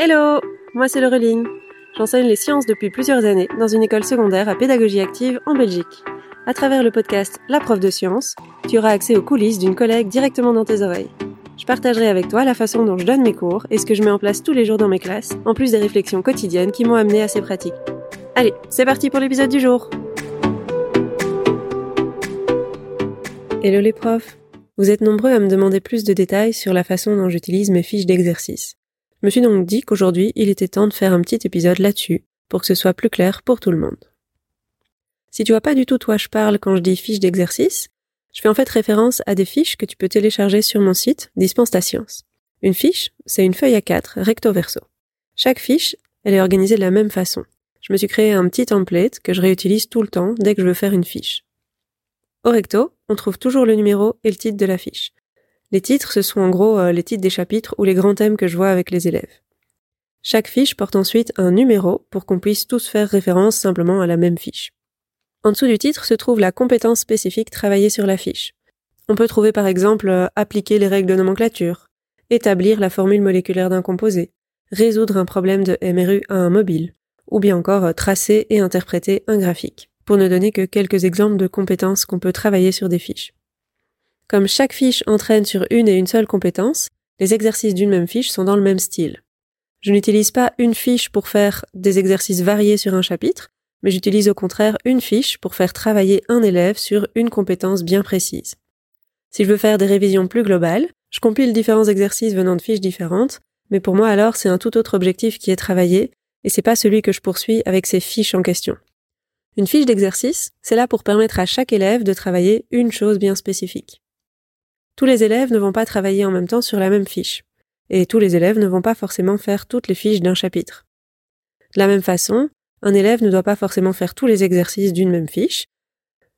Hello Moi c'est Laureline. J'enseigne les sciences depuis plusieurs années dans une école secondaire à pédagogie active en Belgique. À travers le podcast La prof de sciences, tu auras accès aux coulisses d'une collègue directement dans tes oreilles. Je partagerai avec toi la façon dont je donne mes cours et ce que je mets en place tous les jours dans mes classes, en plus des réflexions quotidiennes qui m'ont amené à ces pratiques. Allez, c'est parti pour l'épisode du jour Hello les profs Vous êtes nombreux à me demander plus de détails sur la façon dont j'utilise mes fiches d'exercice. Je me suis donc dit qu'aujourd'hui, il était temps de faire un petit épisode là-dessus, pour que ce soit plus clair pour tout le monde. Si tu vois pas du tout toi je parle quand je dis fiches d'exercice, je fais en fait référence à des fiches que tu peux télécharger sur mon site Dispense ta science. Une fiche, c'est une feuille A4 recto verso. Chaque fiche, elle est organisée de la même façon. Je me suis créé un petit template que je réutilise tout le temps dès que je veux faire une fiche. Au recto, on trouve toujours le numéro et le titre de la fiche. Les titres, ce sont en gros euh, les titres des chapitres ou les grands thèmes que je vois avec les élèves. Chaque fiche porte ensuite un numéro pour qu'on puisse tous faire référence simplement à la même fiche. En dessous du titre se trouve la compétence spécifique travaillée sur la fiche. On peut trouver par exemple euh, appliquer les règles de nomenclature, établir la formule moléculaire d'un composé, résoudre un problème de MRU à un mobile, ou bien encore euh, tracer et interpréter un graphique, pour ne donner que quelques exemples de compétences qu'on peut travailler sur des fiches. Comme chaque fiche entraîne sur une et une seule compétence, les exercices d'une même fiche sont dans le même style. Je n'utilise pas une fiche pour faire des exercices variés sur un chapitre, mais j'utilise au contraire une fiche pour faire travailler un élève sur une compétence bien précise. Si je veux faire des révisions plus globales, je compile différents exercices venant de fiches différentes, mais pour moi alors c'est un tout autre objectif qui est travaillé, et c'est pas celui que je poursuis avec ces fiches en question. Une fiche d'exercice, c'est là pour permettre à chaque élève de travailler une chose bien spécifique. Tous les élèves ne vont pas travailler en même temps sur la même fiche, et tous les élèves ne vont pas forcément faire toutes les fiches d'un chapitre. De la même façon, un élève ne doit pas forcément faire tous les exercices d'une même fiche.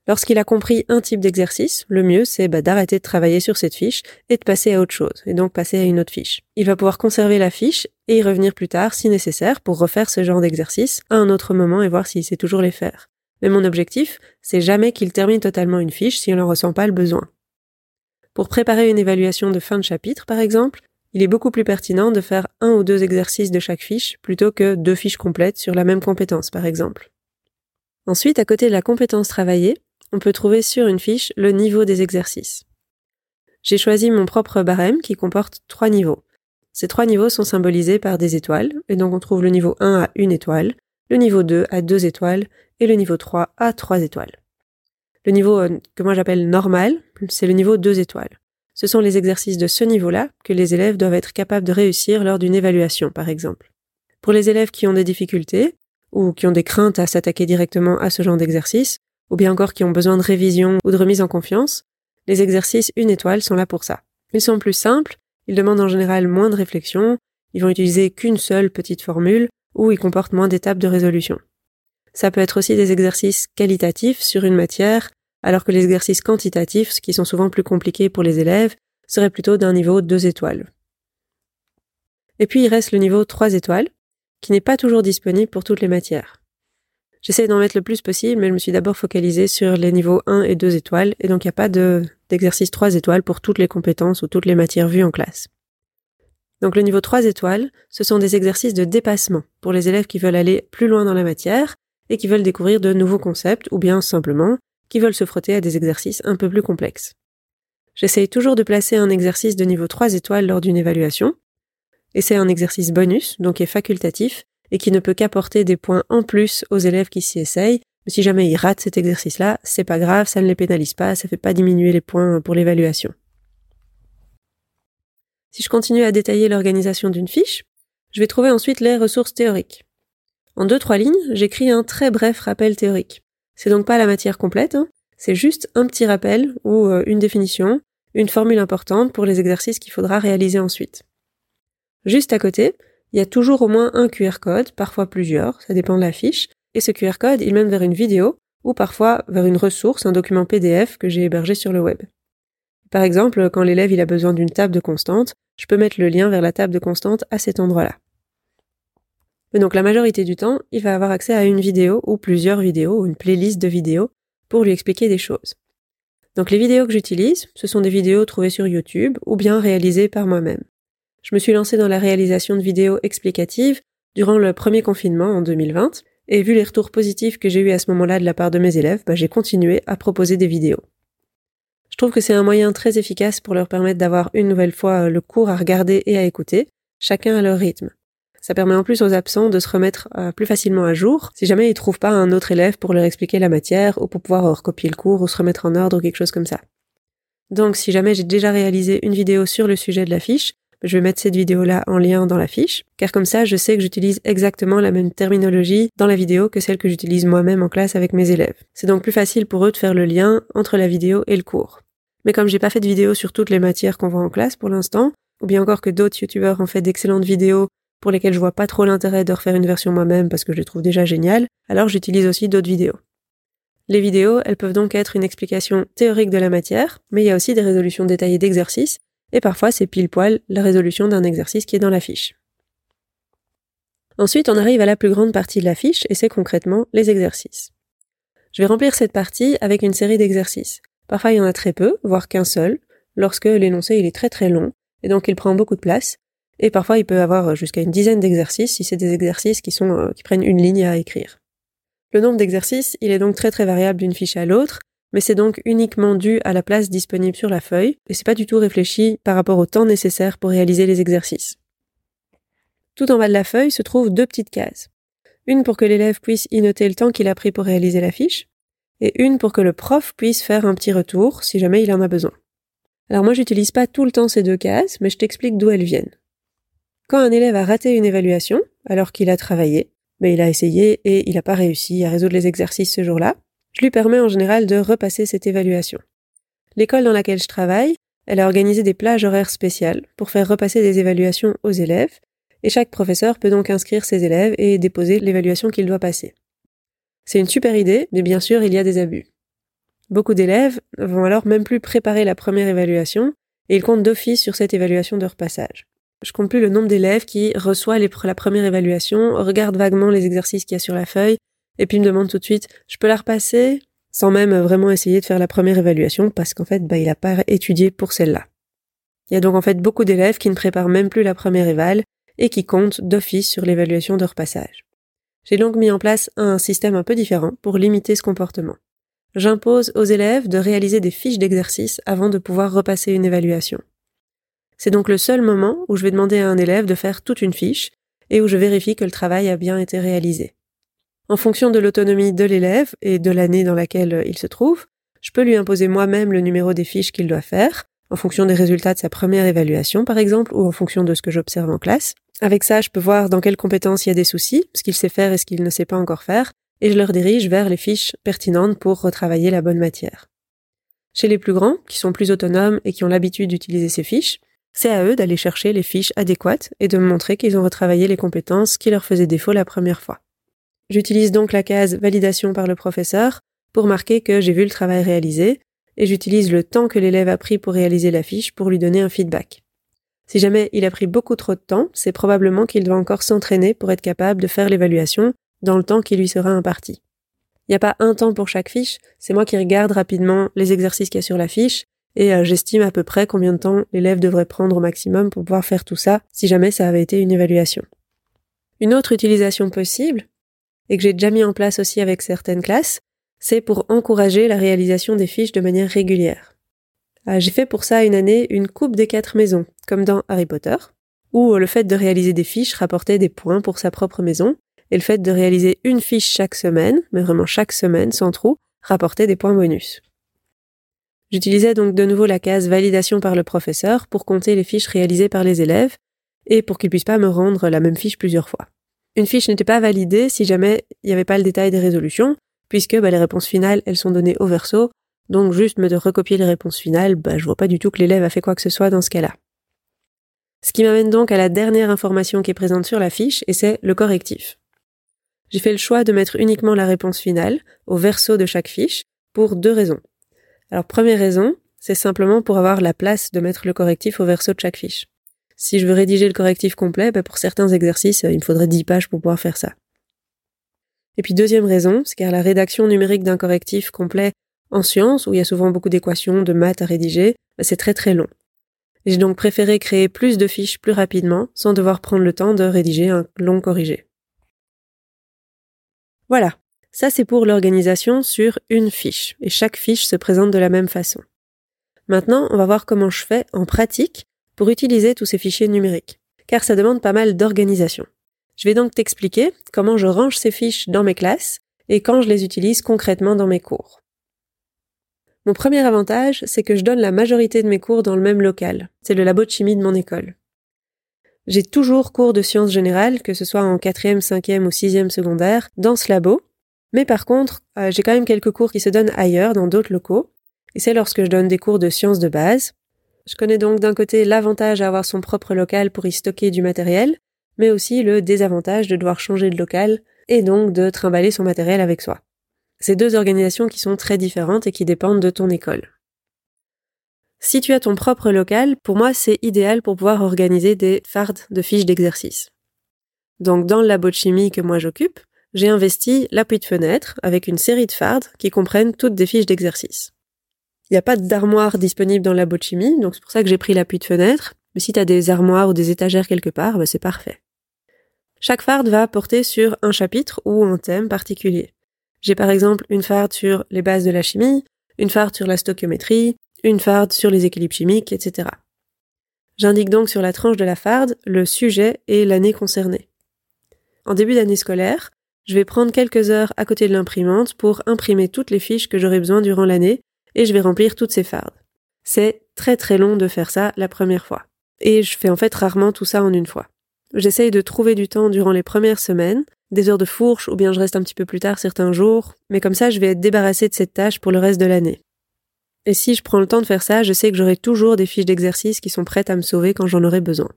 Lorsqu'il a compris un type d'exercice, le mieux c'est bah, d'arrêter de travailler sur cette fiche et de passer à autre chose, et donc passer à une autre fiche. Il va pouvoir conserver la fiche et y revenir plus tard si nécessaire pour refaire ce genre d'exercice à un autre moment et voir s'il sait toujours les faire. Mais mon objectif, c'est jamais qu'il termine totalement une fiche si on n'en ressent pas le besoin. Pour préparer une évaluation de fin de chapitre, par exemple, il est beaucoup plus pertinent de faire un ou deux exercices de chaque fiche plutôt que deux fiches complètes sur la même compétence, par exemple. Ensuite, à côté de la compétence travaillée, on peut trouver sur une fiche le niveau des exercices. J'ai choisi mon propre barème qui comporte trois niveaux. Ces trois niveaux sont symbolisés par des étoiles, et donc on trouve le niveau 1 à une étoile, le niveau 2 à deux étoiles, et le niveau 3 à trois étoiles. Le niveau euh, que moi j'appelle normal, c'est le niveau 2 étoiles. Ce sont les exercices de ce niveau-là que les élèves doivent être capables de réussir lors d'une évaluation, par exemple. Pour les élèves qui ont des difficultés, ou qui ont des craintes à s'attaquer directement à ce genre d'exercice, ou bien encore qui ont besoin de révision ou de remise en confiance, les exercices une étoile sont là pour ça. Ils sont plus simples, ils demandent en général moins de réflexion, ils vont utiliser qu'une seule petite formule, ou ils comportent moins d'étapes de résolution. Ça peut être aussi des exercices qualitatifs sur une matière, alors que les exercices quantitatifs, qui sont souvent plus compliqués pour les élèves, seraient plutôt d'un niveau 2 étoiles. Et puis il reste le niveau 3 étoiles, qui n'est pas toujours disponible pour toutes les matières. J'essaie d'en mettre le plus possible, mais je me suis d'abord focalisée sur les niveaux 1 et 2 étoiles, et donc il n'y a pas d'exercice 3 étoiles pour toutes les compétences ou toutes les matières vues en classe. Donc le niveau 3 étoiles, ce sont des exercices de dépassement pour les élèves qui veulent aller plus loin dans la matière et qui veulent découvrir de nouveaux concepts ou bien simplement qui veulent se frotter à des exercices un peu plus complexes. J'essaye toujours de placer un exercice de niveau 3 étoiles lors d'une évaluation, et c'est un exercice bonus, donc qui est facultatif, et qui ne peut qu'apporter des points en plus aux élèves qui s'y essayent. Mais si jamais ils ratent cet exercice-là, c'est pas grave, ça ne les pénalise pas, ça fait pas diminuer les points pour l'évaluation. Si je continue à détailler l'organisation d'une fiche, je vais trouver ensuite les ressources théoriques. En deux, trois lignes, j'écris un très bref rappel théorique. C'est donc pas la matière complète, hein. c'est juste un petit rappel ou euh, une définition, une formule importante pour les exercices qu'il faudra réaliser ensuite. Juste à côté, il y a toujours au moins un QR code, parfois plusieurs, ça dépend de la fiche, et ce QR code, il mène vers une vidéo ou parfois vers une ressource, un document PDF que j'ai hébergé sur le web. Par exemple, quand l'élève il a besoin d'une table de constante, je peux mettre le lien vers la table de constante à cet endroit-là. Mais donc la majorité du temps, il va avoir accès à une vidéo ou plusieurs vidéos ou une playlist de vidéos pour lui expliquer des choses. Donc les vidéos que j'utilise, ce sont des vidéos trouvées sur YouTube ou bien réalisées par moi-même. je me suis lancée dans la réalisation de vidéos explicatives durant le premier confinement en 2020, et vu les retours positifs que j'ai eus à ce moment-là de la part de mes élèves, bah, j'ai continué à proposer des vidéos. Je trouve que c'est un moyen très efficace pour leur permettre d'avoir une nouvelle fois le cours à regarder et à écouter, chacun à leur rythme. Ça permet en plus aux absents de se remettre euh, plus facilement à jour si jamais ils trouvent pas un autre élève pour leur expliquer la matière ou pour pouvoir recopier le cours ou se remettre en ordre ou quelque chose comme ça. Donc si jamais j'ai déjà réalisé une vidéo sur le sujet de la fiche, je vais mettre cette vidéo-là en lien dans la fiche, car comme ça je sais que j'utilise exactement la même terminologie dans la vidéo que celle que j'utilise moi-même en classe avec mes élèves. C'est donc plus facile pour eux de faire le lien entre la vidéo et le cours. Mais comme j'ai pas fait de vidéo sur toutes les matières qu'on voit en classe pour l'instant, ou bien encore que d'autres youtubeurs ont fait d'excellentes vidéos pour lesquelles je vois pas trop l'intérêt de refaire une version moi-même parce que je les trouve déjà géniales, alors j'utilise aussi d'autres vidéos. Les vidéos, elles peuvent donc être une explication théorique de la matière, mais il y a aussi des résolutions détaillées d'exercices, et parfois c'est pile poil la résolution d'un exercice qui est dans la fiche. Ensuite, on arrive à la plus grande partie de la fiche, et c'est concrètement les exercices. Je vais remplir cette partie avec une série d'exercices. Parfois il y en a très peu, voire qu'un seul, lorsque l'énoncé est très très long, et donc il prend beaucoup de place, et parfois il peut avoir jusqu'à une dizaine d'exercices si c'est des exercices qui euh, qui prennent une ligne à écrire. Le nombre d'exercices, il est donc très très variable d'une fiche à l'autre, mais c'est donc uniquement dû à la place disponible sur la feuille, et c'est pas du tout réfléchi par rapport au temps nécessaire pour réaliser les exercices. Tout en bas de la feuille se trouvent deux petites cases. Une pour que l'élève puisse y noter le temps qu'il a pris pour réaliser la fiche, et une pour que le prof puisse faire un petit retour si jamais il en a besoin. Alors moi j'utilise pas tout le temps ces deux cases, mais je t'explique d'où elles viennent. Quand un élève a raté une évaluation, alors qu'il a travaillé, mais il a essayé et il n'a pas réussi à résoudre les exercices ce jour-là, je lui permets en général de repasser cette évaluation. L'école dans laquelle je travaille, elle a organisé des plages horaires spéciales pour faire repasser des évaluations aux élèves, et chaque professeur peut donc inscrire ses élèves et déposer l'évaluation qu'il doit passer. C'est une super idée, mais bien sûr il y a des abus. Beaucoup d'élèves vont alors même plus préparer la première évaluation, et ils comptent d'office sur cette évaluation de repassage. Je compte plus le nombre d'élèves qui reçoit la première évaluation, regarde vaguement les exercices qu'il y a sur la feuille, et puis me demande tout de suite, je peux la repasser? Sans même vraiment essayer de faire la première évaluation parce qu'en fait, bah, il n'a pas étudié pour celle-là. Il y a donc en fait beaucoup d'élèves qui ne préparent même plus la première éval et qui comptent d'office sur l'évaluation de repassage. J'ai donc mis en place un système un peu différent pour limiter ce comportement. J'impose aux élèves de réaliser des fiches d'exercice avant de pouvoir repasser une évaluation. C'est donc le seul moment où je vais demander à un élève de faire toute une fiche et où je vérifie que le travail a bien été réalisé. En fonction de l'autonomie de l'élève et de l'année dans laquelle il se trouve, je peux lui imposer moi-même le numéro des fiches qu'il doit faire, en fonction des résultats de sa première évaluation par exemple, ou en fonction de ce que j'observe en classe. Avec ça, je peux voir dans quelles compétences il y a des soucis, ce qu'il sait faire et ce qu'il ne sait pas encore faire, et je leur dirige vers les fiches pertinentes pour retravailler la bonne matière. Chez les plus grands, qui sont plus autonomes et qui ont l'habitude d'utiliser ces fiches, c'est à eux d'aller chercher les fiches adéquates et de me montrer qu'ils ont retravaillé les compétences qui leur faisaient défaut la première fois. J'utilise donc la case validation par le professeur pour marquer que j'ai vu le travail réalisé et j'utilise le temps que l'élève a pris pour réaliser la fiche pour lui donner un feedback. Si jamais il a pris beaucoup trop de temps, c'est probablement qu'il doit encore s'entraîner pour être capable de faire l'évaluation dans le temps qui lui sera imparti. Il n'y a pas un temps pour chaque fiche, c'est moi qui regarde rapidement les exercices qu'il y a sur la fiche et euh, j'estime à peu près combien de temps l'élève devrait prendre au maximum pour pouvoir faire tout ça si jamais ça avait été une évaluation. Une autre utilisation possible, et que j'ai déjà mis en place aussi avec certaines classes, c'est pour encourager la réalisation des fiches de manière régulière. Euh, j'ai fait pour ça une année une coupe des quatre maisons, comme dans Harry Potter, où le fait de réaliser des fiches rapportait des points pour sa propre maison, et le fait de réaliser une fiche chaque semaine, mais vraiment chaque semaine sans trou, rapportait des points bonus. J'utilisais donc de nouveau la case validation par le professeur pour compter les fiches réalisées par les élèves et pour qu'ils puissent pas me rendre la même fiche plusieurs fois. Une fiche n'était pas validée si jamais il n'y avait pas le détail des résolutions, puisque bah, les réponses finales, elles sont données au verso, donc juste me de recopier les réponses finales, bah, je vois pas du tout que l'élève a fait quoi que ce soit dans ce cas-là. Ce qui m'amène donc à la dernière information qui est présente sur la fiche, et c'est le correctif. J'ai fait le choix de mettre uniquement la réponse finale au verso de chaque fiche, pour deux raisons. Alors première raison, c'est simplement pour avoir la place de mettre le correctif au verso de chaque fiche. Si je veux rédiger le correctif complet, bah, pour certains exercices, il me faudrait 10 pages pour pouvoir faire ça. Et puis deuxième raison, c'est car la rédaction numérique d'un correctif complet en sciences, où il y a souvent beaucoup d'équations, de maths à rédiger, bah, c'est très très long. J'ai donc préféré créer plus de fiches plus rapidement sans devoir prendre le temps de rédiger un long corrigé. Voilà, ça c'est pour l'organisation sur une fiche, et chaque fiche se présente de la même façon. Maintenant, on va voir comment je fais en pratique pour utiliser tous ces fichiers numériques, car ça demande pas mal d'organisation. Je vais donc t'expliquer comment je range ces fiches dans mes classes et quand je les utilise concrètement dans mes cours. Mon premier avantage, c'est que je donne la majorité de mes cours dans le même local. C'est le labo de chimie de mon école. J'ai toujours cours de sciences générales, que ce soit en quatrième, cinquième ou sixième secondaire, dans ce labo. Mais par contre, euh, j'ai quand même quelques cours qui se donnent ailleurs, dans d'autres locaux. Et c'est lorsque je donne des cours de sciences de base. Je connais donc d'un côté l'avantage à avoir son propre local pour y stocker du matériel, mais aussi le désavantage de devoir changer de local et donc de trimballer son matériel avec soi. C'est deux organisations qui sont très différentes et qui dépendent de ton école. Si tu as ton propre local, pour moi, c'est idéal pour pouvoir organiser des fardes de fiches d'exercice. Donc, dans le labo de chimie que moi j'occupe, j'ai investi l'appui de fenêtre avec une série de fardes qui comprennent toutes des fiches d'exercice. Il n'y a pas d'armoire disponible dans de chimie, donc c'est pour ça que j'ai pris l'appui de fenêtre. Mais si tu as des armoires ou des étagères quelque part, bah, c'est parfait. Chaque farde va porter sur un chapitre ou un thème particulier. J'ai par exemple une farde sur les bases de la chimie, une farde sur la stoichiométrie, une farde sur les équilibres chimiques, etc. J'indique donc sur la tranche de la farde le sujet et l'année concernée. En début d'année scolaire, je vais prendre quelques heures à côté de l'imprimante pour imprimer toutes les fiches que j'aurai besoin durant l'année et je vais remplir toutes ces fardes. C'est très très long de faire ça la première fois. Et je fais en fait rarement tout ça en une fois. J'essaye de trouver du temps durant les premières semaines des heures de fourche ou bien je reste un petit peu plus tard certains jours, mais comme ça je vais être débarrassé de cette tâche pour le reste de l'année. Et si je prends le temps de faire ça, je sais que j'aurai toujours des fiches d'exercice qui sont prêtes à me sauver quand j'en aurai besoin.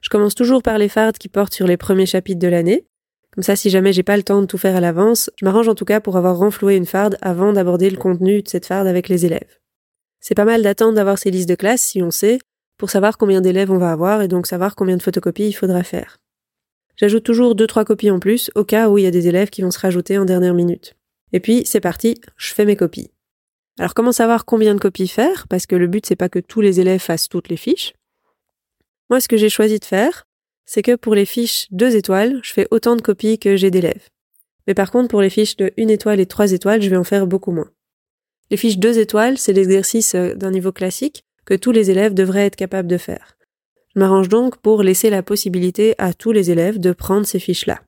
Je commence toujours par les fardes qui portent sur les premiers chapitres de l'année. Comme ça, si jamais j'ai pas le temps de tout faire à l'avance, je m'arrange en tout cas pour avoir renfloué une farde avant d'aborder le contenu de cette farde avec les élèves. C'est pas mal d'attendre d'avoir ces listes de classe si on sait, pour savoir combien d'élèves on va avoir et donc savoir combien de photocopies il faudra faire. J'ajoute toujours deux trois copies en plus au cas où il y a des élèves qui vont se rajouter en dernière minute. Et puis c'est parti, je fais mes copies. Alors comment savoir combien de copies faire? Parce que le but c'est pas que tous les élèves fassent toutes les fiches. Moi ce que j'ai choisi de faire, c'est que pour les fiches 2 étoiles, je fais autant de copies que j'ai d'élèves. Mais par contre pour les fiches de 1 étoile et 3 étoiles, je vais en faire beaucoup moins. Les fiches 2 étoiles, c'est l'exercice euh, d'un niveau classique que tous les élèves devraient être capables de faire. Je m'arrange donc pour laisser la possibilité à tous les élèves de prendre ces fiches-là.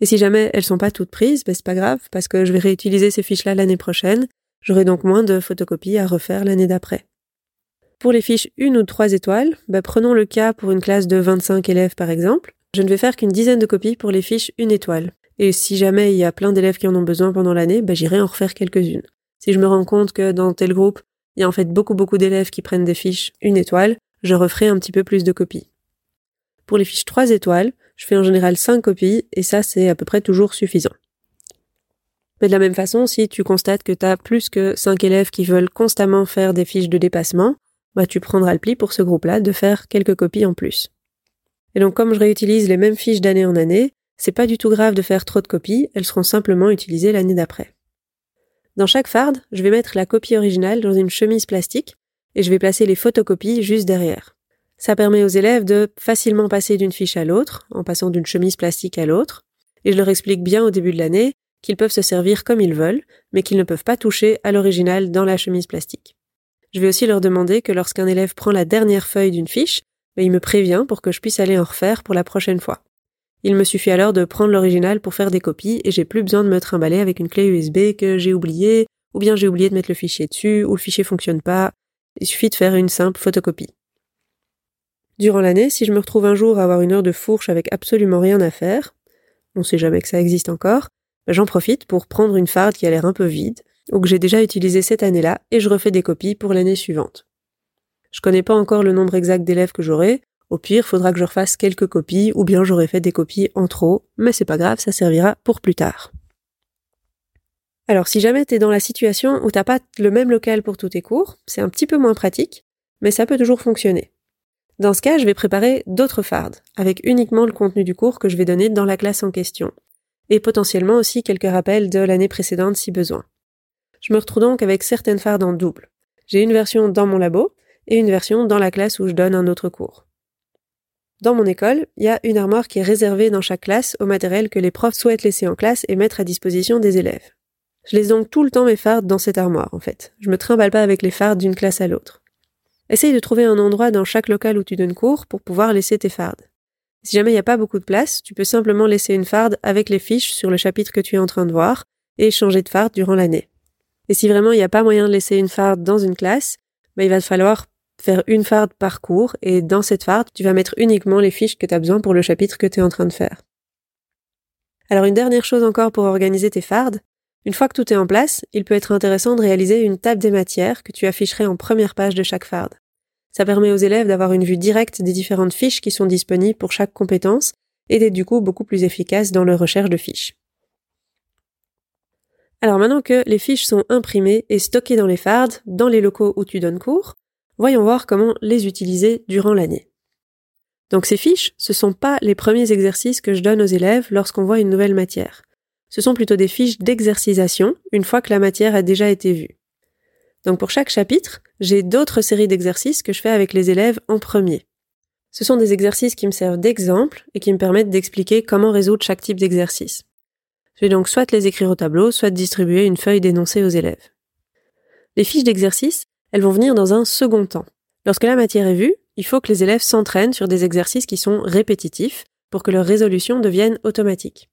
Et si jamais elles sont pas toutes prises, ben c'est pas grave, parce que je vais réutiliser ces fiches-là l'année prochaine. J'aurai donc moins de photocopies à refaire l'année d'après. Pour les fiches 1 ou 3 étoiles, ben prenons le cas pour une classe de 25 élèves par exemple. Je ne vais faire qu'une dizaine de copies pour les fiches 1 étoile. Et si jamais il y a plein d'élèves qui en ont besoin pendant l'année, ben j'irai en refaire quelques-unes. Si je me rends compte que dans tel groupe, il y a en fait beaucoup beaucoup d'élèves qui prennent des fiches 1 étoile, je referai un petit peu plus de copies. Pour les fiches 3 étoiles, je fais en général 5 copies et ça c'est à peu près toujours suffisant. Mais de la même façon, si tu constates que tu as plus que 5 élèves qui veulent constamment faire des fiches de dépassement, bah tu prendras le pli pour ce groupe-là de faire quelques copies en plus. Et donc comme je réutilise les mêmes fiches d'année en année, c'est pas du tout grave de faire trop de copies, elles seront simplement utilisées l'année d'après. Dans chaque farde, je vais mettre la copie originale dans une chemise plastique et je vais placer les photocopies juste derrière. Ça permet aux élèves de facilement passer d'une fiche à l'autre, en passant d'une chemise plastique à l'autre, et je leur explique bien au début de l'année qu'ils peuvent se servir comme ils veulent, mais qu'ils ne peuvent pas toucher à l'original dans la chemise plastique. Je vais aussi leur demander que lorsqu'un élève prend la dernière feuille d'une fiche, ben, il me prévient pour que je puisse aller en refaire pour la prochaine fois. Il me suffit alors de prendre l'original pour faire des copies et j'ai plus besoin de me trimballer avec une clé USB que j'ai oubliée, ou bien j'ai oublié de mettre le fichier dessus, ou le fichier fonctionne pas, il suffit de faire une simple photocopie. Durant l'année, si je me retrouve un jour à avoir une heure de fourche avec absolument rien à faire, on sait jamais que ça existe encore, ben, j'en profite pour prendre une farde qui a l'air un peu vide, ou que j'ai déjà utilisée cette année-là, et je refais des copies pour l'année suivante. Je connais pas encore le nombre exact d'élèves que j'aurai, au pire, faudra que je refasse quelques copies, ou bien j'aurai fait des copies en trop, mais c'est pas grave, ça servira pour plus tard. Alors si jamais tu es dans la situation où t'as pas le même local pour tous tes cours, c'est un petit peu moins pratique, mais ça peut toujours fonctionner. Dans ce cas, je vais préparer d'autres fardes, avec uniquement le contenu du cours que je vais donner dans la classe en question, et potentiellement aussi quelques rappels de l'année précédente si besoin. Je me retrouve donc avec certaines fardes en double. J'ai une version dans mon labo, et une version dans la classe où je donne un autre cours. Dans mon école, il y a une armoire qui est réservée dans chaque classe au matériel que les profs souhaitent laisser en classe et mettre à disposition des élèves. Je laisse donc tout le temps mes fardes dans cette armoire, en fait. Je me trimballe pas avec les fardes d'une classe à l'autre. Essaye de trouver un endroit dans chaque local où tu donnes cours pour pouvoir laisser tes fardes. Si jamais il n'y a pas beaucoup de place, tu peux simplement laisser une farde avec les fiches sur le chapitre que tu es en train de voir et changer de farde durant l'année. Et si vraiment il n'y a pas moyen de laisser une farde dans une classe, bah, il va falloir faire une farde par cours et dans cette farde, tu vas mettre uniquement les fiches que tu as besoin pour le chapitre que tu es en train de faire. Alors une dernière chose encore pour organiser tes fardes. Une fois que tout est en place, il peut être intéressant de réaliser une table des matières que tu afficherais en première page de chaque farde. Ça permet aux élèves d'avoir une vue directe des différentes fiches qui sont disponibles pour chaque compétence et d'être du coup beaucoup plus efficaces dans leur recherche de fiches. Alors maintenant que les fiches sont imprimées et stockées dans les fardes, dans les locaux où tu donnes cours, voyons voir comment les utiliser durant l'année. Donc ces fiches, ce sont pas les premiers exercices que je donne aux élèves lorsqu'on voit une nouvelle matière. Ce sont plutôt des fiches d'exercisation une fois que la matière a déjà été vue. Donc pour chaque chapitre, j'ai d'autres séries d'exercices que je fais avec les élèves en premier. Ce sont des exercices qui me servent d'exemple et qui me permettent d'expliquer comment résoudre chaque type d'exercice. Je vais donc soit les écrire au tableau, soit distribuer une feuille d'énoncé aux élèves. Les fiches d'exercice, elles vont venir dans un second temps. Lorsque la matière est vue, il faut que les élèves s'entraînent sur des exercices qui sont répétitifs pour que leur résolution devienne automatique.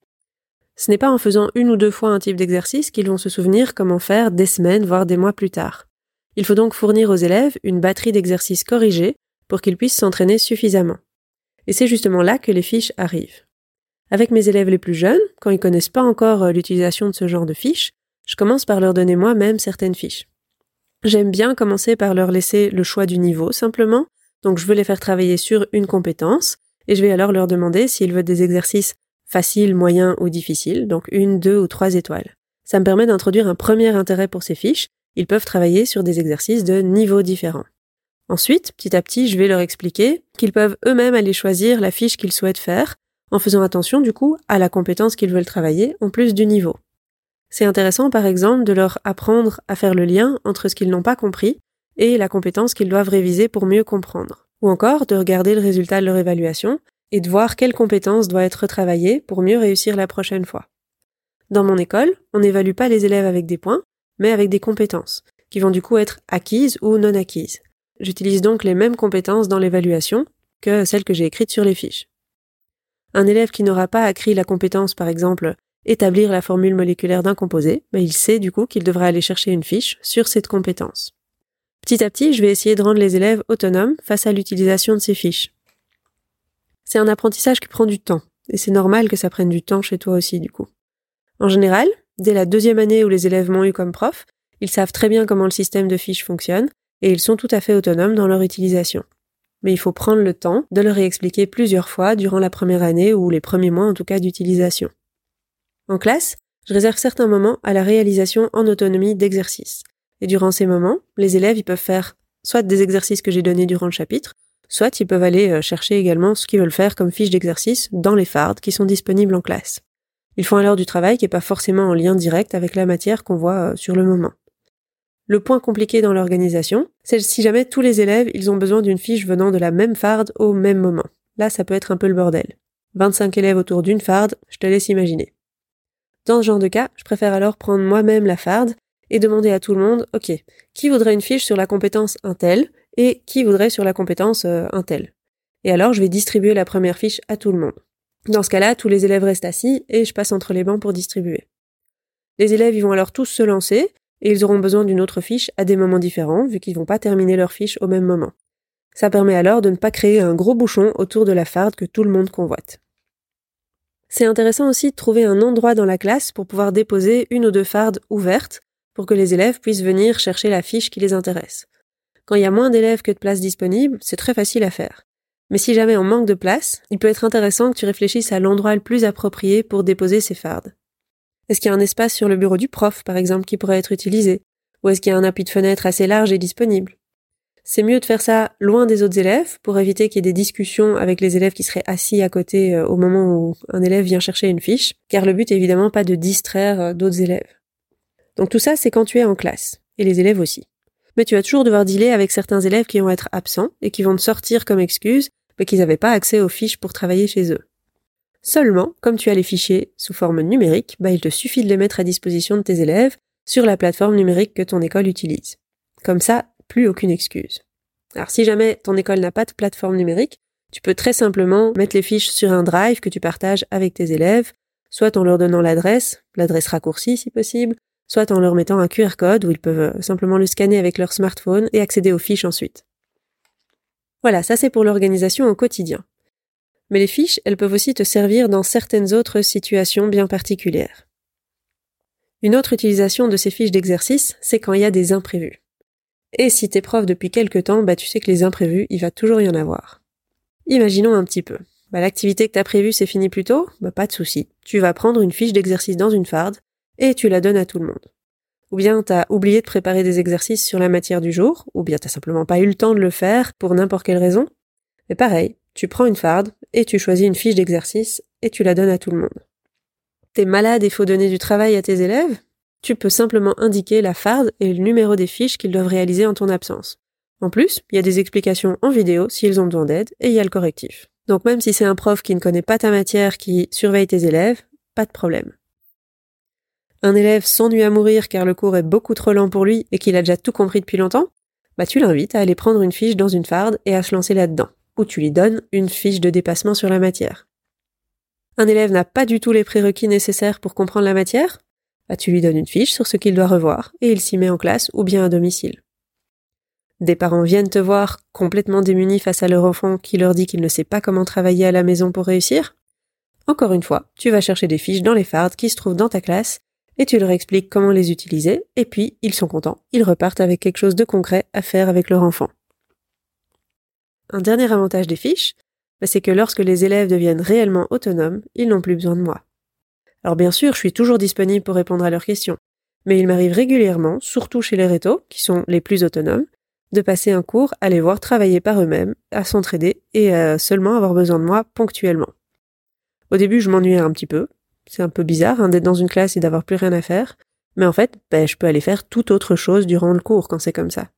Ce n'est pas en faisant une ou deux fois un type d'exercice qu'ils vont se souvenir comment faire des semaines, voire des mois plus tard. Il faut donc fournir aux élèves une batterie d'exercices corrigés pour qu'ils puissent s'entraîner suffisamment. Et c'est justement là que les fiches arrivent. Avec mes élèves les plus jeunes, quand ils connaissent pas encore euh, l'utilisation de ce genre de fiches, je commence par leur donner moi-même certaines fiches. J'aime bien commencer par leur laisser le choix du niveau simplement, donc je veux les faire travailler sur une compétence, et je vais alors leur demander s'ils veulent des exercices faciles, moyens ou difficiles, donc une, deux ou trois étoiles. Ça me permet d'introduire un premier intérêt pour ces fiches, ils peuvent travailler sur des exercices de niveaux différents. Ensuite, petit à petit, je vais leur expliquer qu'ils peuvent eux-mêmes aller choisir la fiche qu'ils souhaitent faire, en faisant attention du coup à la compétence qu'ils veulent travailler en plus du niveau. C'est intéressant par exemple de leur apprendre à faire le lien entre ce qu'ils n'ont pas compris et la compétence qu'ils doivent réviser pour mieux comprendre. Ou encore de regarder le résultat de leur évaluation et de voir quelle compétence doit être travaillée pour mieux réussir la prochaine fois. Dans mon école, on n'évalue pas les élèves avec des points, mais avec des compétences, qui vont du coup être acquises ou non acquises. J'utilise donc les mêmes compétences dans l'évaluation que celles que j'ai écrites sur les fiches. Un élève qui n'aura pas acquis la compétence, par exemple, établir la formule moléculaire d'un composé, mais il sait du coup qu'il devra aller chercher une fiche sur cette compétence. Petit à petit, je vais essayer de rendre les élèves autonomes face à l'utilisation de ces fiches. C'est un apprentissage qui prend du temps, et c'est normal que ça prenne du temps chez toi aussi du coup. En général, dès la deuxième année où les élèves m'ont eu comme prof, ils savent très bien comment le système de fiches fonctionne, et ils sont tout à fait autonomes dans leur utilisation mais il faut prendre le temps de le réexpliquer plusieurs fois durant la première année ou les premiers mois en tout cas d'utilisation. En classe, je réserve certains moments à la réalisation en autonomie d'exercices. Et durant ces moments, les élèves ils peuvent faire soit des exercices que j'ai donnés durant le chapitre, soit ils peuvent aller euh, chercher également ce qu'ils veulent faire comme fiche d'exercice dans les fardes qui sont disponibles en classe. Ils font alors du travail qui n'est pas forcément en lien direct avec la matière qu'on voit euh, sur le moment. Le point compliqué dans l'organisation, c'est si jamais tous les élèves, ils ont besoin d'une fiche venant de la même farde au même moment. Là, ça peut être un peu le bordel. 25 élèves autour d'une farde, je te laisse imaginer. Dans ce genre de cas, je préfère alors prendre moi-même la farde et demander à tout le monde, ok, qui voudrait une fiche sur la compétence Intel et qui voudrait sur la compétence euh, Intel. Et alors, je vais distribuer la première fiche à tout le monde. Dans ce cas-là, tous les élèves restent assis et je passe entre les bancs pour distribuer. Les élèves, ils vont alors tous se lancer et ils auront besoin d'une autre fiche à des moments différents, vu qu'ils vont pas terminer leur fiche au même moment. Ça permet alors de ne pas créer un gros bouchon autour de la farde que tout le monde convoite. C'est intéressant aussi de trouver un endroit dans la classe pour pouvoir déposer une ou deux fardes ouvertes pour que les élèves puissent venir chercher la fiche qui les intéresse. Quand il y a moins d'élèves que de places disponibles, c'est très facile à faire. Mais si jamais on manque de place, il peut être intéressant que tu réfléchisses à l'endroit le plus approprié pour déposer ces fardes. Est-ce qu'il y a un espace sur le bureau du prof, par exemple, qui pourrait être utilisé? Ou est-ce qu'il y a un appui de fenêtre assez large et disponible? C'est mieux de faire ça loin des autres élèves pour éviter qu'il y ait des discussions avec les élèves qui seraient assis à côté euh, au moment où un élève vient chercher une fiche, car le but est évidemment pas de distraire euh, d'autres élèves. Donc tout ça, c'est quand tu es en classe, et les élèves aussi. mais tu vas toujours devoir dealer avec certains élèves qui vont être absents et qui vont te sortir comme excuse mais qu'ils n'avaient pas accès aux fiches pour travailler chez eux. Seulement, comme tu as les fichiers sous forme numérique, bah, il te suffit de les mettre à disposition de tes élèves sur la plateforme numérique que ton école utilise. Comme ça, plus aucune excuse. Alors si jamais ton école n'a pas de plateforme numérique, tu peux très simplement mettre les fiches sur un drive que tu partages avec tes élèves, soit en leur donnant l'adresse, l'adresse raccourcie si possible, soit en leur mettant un QR code où ils peuvent euh, simplement le scanner avec leur smartphone et accéder aux fiches ensuite. Voilà, ça c'est pour l'organisation au quotidien. Mais les fiches, elles peuvent aussi te servir dans certaines autres situations bien particulières. Une autre utilisation de ces fiches d'exercice, c'est quand il y a des imprévus. Et si t'es prof depuis quelque temps, bah tu sais que les imprévus, il va toujours y en avoir. Imaginons un petit peu. Bah, l'activité que t'as prévue c'est fini plus tôt, bah pas de souci. Tu vas prendre une fiche d'exercice dans une farde et tu la donnes à tout le monde. Ou bien t'as oublié de préparer des exercices sur la matière du jour, ou bien t'as simplement pas eu le temps de le faire pour n'importe quelle raison. Mais pareil, tu prends une farde et tu choisis une fiche d'exercice et tu la donnes à tout le monde. T'es malade et faut donner du travail à tes élèves? Tu peux simplement indiquer la farde et le numéro des fiches qu'ils doivent réaliser en ton absence. En plus, il y a des explications en vidéo s'ils ont besoin d'aide et il y a le correctif. Donc même si c'est un prof qui ne connaît pas ta matière qui surveille tes élèves, pas de problème. Un élève s'ennuie à mourir car le cours est beaucoup trop lent pour lui et qu'il a déjà tout compris depuis longtemps, bah tu l'invites à aller prendre une fiche dans une farde et à se lancer là-dedans, ou tu lui donnes une fiche de dépassement sur la matière. Un élève n'a pas du tout les prérequis nécessaires pour comprendre la matière, bah tu lui donnes une fiche sur ce qu'il doit revoir et il s'y met en classe ou bien à domicile. Des parents viennent te voir complètement démunis face à leur enfant qui leur dit qu'il ne sait pas comment travailler à la maison pour réussir. Encore une fois, tu vas chercher des fiches dans les fardes qui se trouvent dans ta classe et tu leur expliques comment les utiliser, et puis ils sont contents, ils repartent avec quelque chose de concret à faire avec leur enfant. Un dernier avantage des fiches, bah, c'est que lorsque les élèves deviennent réellement autonomes, ils n'ont plus besoin de moi. Alors bien sûr, je suis toujours disponible pour répondre à leurs questions, mais il m'arrive régulièrement, surtout chez les rétos, qui sont les plus autonomes, de passer un cours à les voir travailler par eux-mêmes, à s'entraider et à seulement avoir besoin de moi ponctuellement. Au début, je m'ennuyais un petit peu. C'est un peu bizarre hein, d'être dans une classe et d'avoir plus rien à faire. Mais en fait, ben, je peux aller faire toute autre chose durant le cours quand c'est comme ça.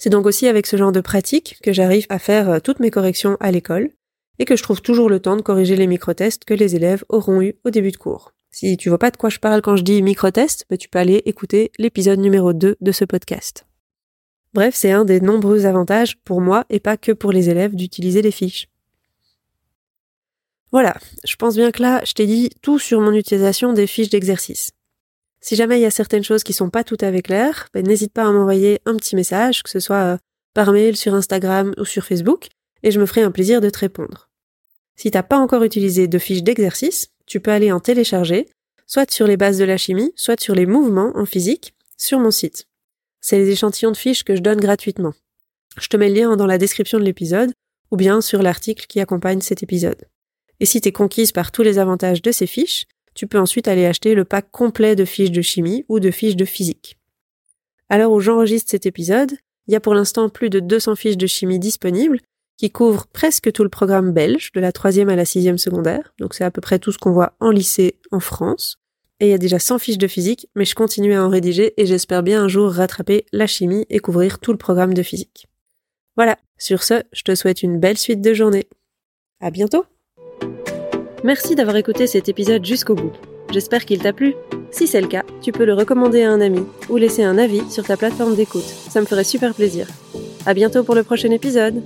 C'est donc aussi avec ce genre de pratique que j'arrive à faire euh, toutes mes corrections à l'école et que je trouve toujours le temps de corriger les micro-tests que les élèves auront eu au début de cours. Si tu vois pas de quoi je parle quand je dis micro-test, ben, tu peux aller écouter l'épisode numéro 2 de ce podcast. Bref, c'est un des nombreux avantages pour moi et pas que pour les élèves d'utiliser les fiches. Voilà, je pense bien que là, je t'ai dit tout sur mon utilisation des fiches d'exercice. Si jamais il y a certaines choses qui sont pas tout à fait claires, ben, n'hésite pas à m'envoyer un petit message, que ce soit euh, par mail, sur Instagram ou sur Facebook, et je me ferai un plaisir de te répondre. Si t'as pas encore utilisé de fiches d'exercice, tu peux aller en télécharger, soit sur les bases de la chimie, soit sur les mouvements en physique, sur mon site. C'est les échantillons de fiches que je donne gratuitement. Je te mets le lien dans la description de l'épisode ou bien sur l'article qui accompagne cet épisode. Et si t'es conquise par tous les avantages de ces fiches, tu peux ensuite aller acheter le pack complet de fiches de chimie ou de fiches de physique. À l'heure où j'enregistre cet épisode, il y a pour l'instant plus de 200 fiches de chimie disponibles qui couvrent presque tout le programme belge, de la troisième à la sixième secondaire, donc c'est à peu près tout ce qu'on voit en lycée en France et il y a déjà 100 fiches de physique, mais je continue à en rédiger et j'espère bien un jour rattraper la chimie et couvrir tout le programme de physique. Voilà, sur ce, je te souhaite une belle suite de journée. À bientôt! Merci d'avoir écouté cet épisode jusqu'au bout. J'espère qu'il t'a plu. Si c'est le cas, tu peux le recommander à un ami ou laisser un avis sur ta plateforme d'écoute. Ça me ferait super plaisir. À bientôt pour le prochain épisode.